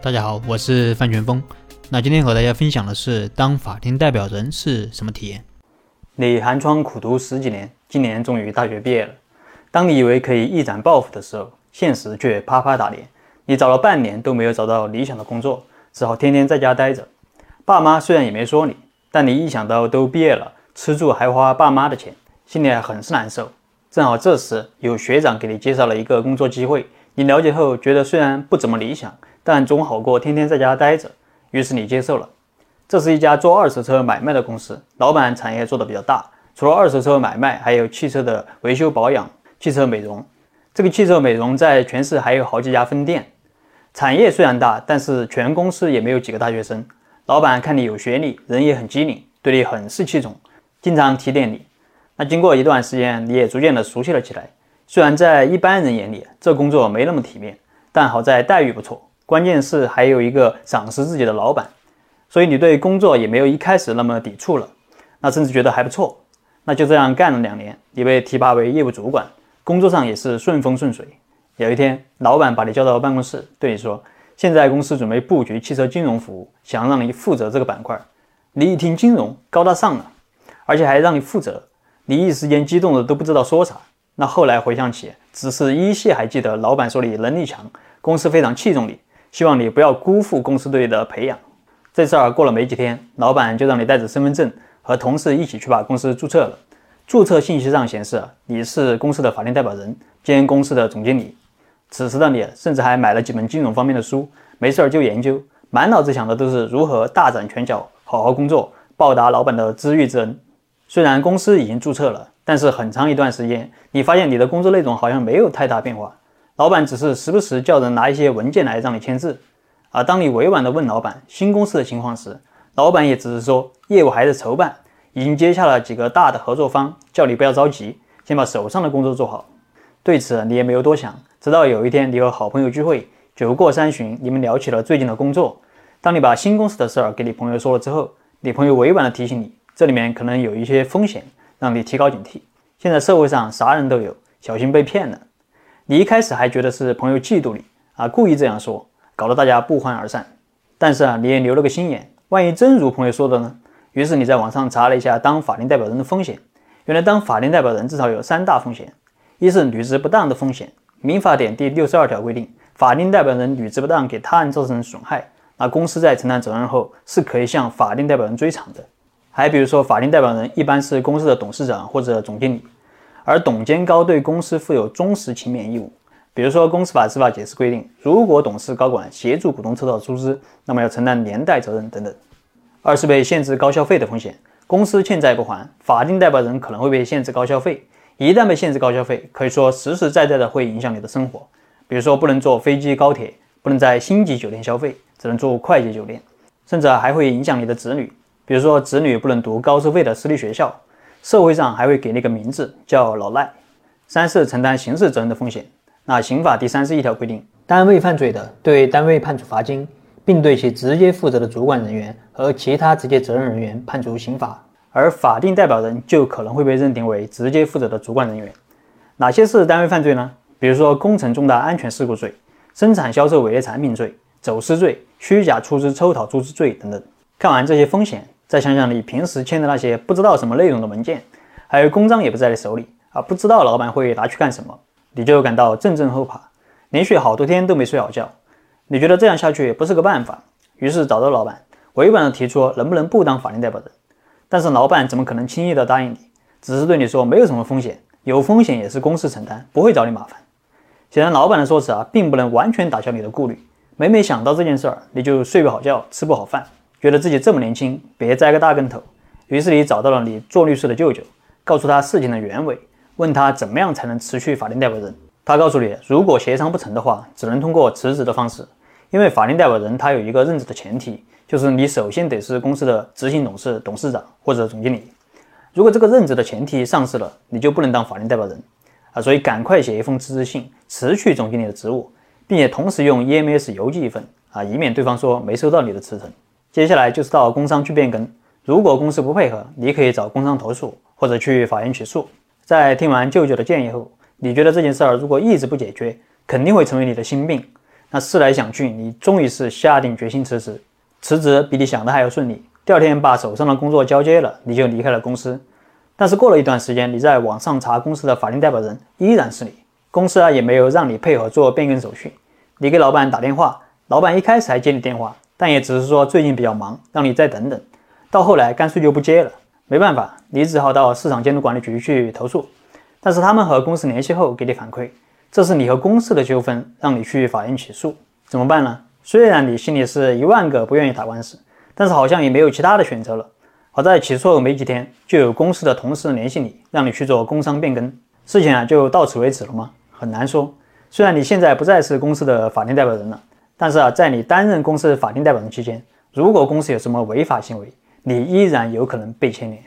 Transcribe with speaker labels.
Speaker 1: 大家好，我是范全峰。那今天和大家分享的是当法定代表人是什么体验。
Speaker 2: 你寒窗苦读十几年，今年终于大学毕业了。当你以为可以一展抱负的时候，现实却啪啪打脸。你找了半年都没有找到理想的工作，只好天天在家待着。爸妈虽然也没说你，但你一想到都毕业了，吃住还花爸妈的钱，心里很是难受。正好这时有学长给你介绍了一个工作机会，你了解后觉得虽然不怎么理想。但总好过天天在家待着，于是你接受了。这是一家做二手车买卖的公司，老板产业做的比较大，除了二手车买卖，还有汽车的维修保养、汽车美容。这个汽车美容在全市还有好几家分店。产业虽然大，但是全公司也没有几个大学生。老板看你有学历，人也很机灵，对你很是器重，经常提点你。那经过一段时间，你也逐渐的熟悉了起来。虽然在一般人眼里，这工作没那么体面，但好在待遇不错。关键是还有一个赏识自己的老板，所以你对工作也没有一开始那么抵触了，那甚至觉得还不错。那就这样干了两年，你被提拔为业务主管，工作上也是顺风顺水。有一天，老板把你叫到办公室，对你说：“现在公司准备布局汽车金融服务，想让你负责这个板块。”你一听金融高大上了，而且还让你负责，你一时间激动的都不知道说啥。那后来回想起，只是依稀还记得老板说你能力强，公司非常器重你。希望你不要辜负公司对你的培养。这事儿过了没几天，老板就让你带着身份证和同事一起去把公司注册了。注册信息上显示你是公司的法定代表人兼公司的总经理。此时的你甚至还买了几本金融方面的书，没事儿就研究，满脑子想的都是如何大展拳脚，好好工作，报答老板的知遇之恩。虽然公司已经注册了，但是很长一段时间，你发现你的工作内容好像没有太大变化。老板只是时不时叫人拿一些文件来让你签字，而当你委婉地问老板新公司的情况时，老板也只是说业务还在筹办，已经接下了几个大的合作方，叫你不要着急，先把手上的工作做好。对此你也没有多想，直到有一天你和好朋友聚会，酒过三巡，你们聊起了最近的工作。当你把新公司的事儿给你朋友说了之后，你朋友委婉地提醒你，这里面可能有一些风险，让你提高警惕。现在社会上啥人都有，小心被骗了。你一开始还觉得是朋友嫉妒你啊，故意这样说，搞得大家不欢而散。但是啊，你也留了个心眼，万一真如朋友说的呢？于是你在网上查了一下当法定代表人的风险。原来当法定代表人至少有三大风险：一是履职不当的风险。民法典第六十二条规定，法定代表人履职不当给他人造成损害，那公司在承担责任后是可以向法定代表人追偿的。还比如说，法定代表人一般是公司的董事长或者总经理。而董监高对公司负有忠实勤勉义务，比如说《公司法司法解释》规定，如果董事高管协助股东筹到出资，那么要承担连带责任等等。二是被限制高消费的风险，公司欠债不还，法定代表人可能会被限制高消费。一旦被限制高消费，可以说实实在在的会影响你的生活，比如说不能坐飞机高铁，不能在星级酒店消费，只能住快捷酒店，甚至还会影响你的子女，比如说子女不能读高收费的私立学校。社会上还会给你个名字叫老赖。三是承担刑事责任的风险。那刑法第三十一条规定，单位犯罪的，对单位判处罚金，并对其直接负责的主管人员和其他直接责任人员判处刑罚。而法定代表人就可能会被认定为直接负责的主管人员。哪些是单位犯罪呢？比如说工程重大安全事故罪、生产销售伪劣产品罪、走私罪、虚假出资抽逃出资罪等等。看完这些风险。再想想你平时签的那些不知道什么内容的文件，还有公章也不在你手里啊，不知道老板会拿去干什么，你就感到阵阵后怕，连续好多天都没睡好觉。你觉得这样下去不是个办法，于是找到老板，委婉的提出能不能不当法定代表人。但是老板怎么可能轻易的答应你？只是对你说没有什么风险，有风险也是公司承担，不会找你麻烦。显然老板的说辞啊，并不能完全打消你的顾虑。每每想到这件事儿，你就睡不好觉，吃不好饭。觉得自己这么年轻，别栽个大跟头。于是你找到了你做律师的舅舅，告诉他事情的原委，问他怎么样才能辞去法定代表人。他告诉你，如果协商不成的话，只能通过辞职的方式。因为法定代表人他有一个任职的前提，就是你首先得是公司的执行董事、董事长或者总经理。如果这个任职的前提丧失了，你就不能当法定代表人啊。所以赶快写一封辞职信，辞去总经理的职务，并且同时用 EMS 邮寄一份啊，以免对方说没收到你的辞呈。接下来就是到工商去变更，如果公司不配合，你可以找工商投诉或者去法院起诉。在听完舅舅的建议后，你觉得这件事儿如果一直不解决，肯定会成为你的心病。那思来想去，你终于是下定决心辞职。辞职比你想的还要顺利，第二天把手上的工作交接了，你就离开了公司。但是过了一段时间，你在网上查公司的法定代表人依然是你，公司啊也没有让你配合做变更手续。你给老板打电话，老板一开始还接你电话，但也只是说最近比较忙，让你再等等。到后来干脆就不接了，没办法，你只好到市场监督管理局去投诉。但是他们和公司联系后给你反馈，这是你和公司的纠纷，让你去法院起诉，怎么办呢？虽然你心里是一万个不愿意打官司，但是好像也没有其他的选择了。好在起诉后没几天，就有公司的同事联系你，让你去做工商变更，事情啊就到此为止了吗？很难说。虽然你现在不再是公司的法定代表人了，但是啊，在你担任公司法定代表人期间，如果公司有什么违法行为，你依然有可能被牵连。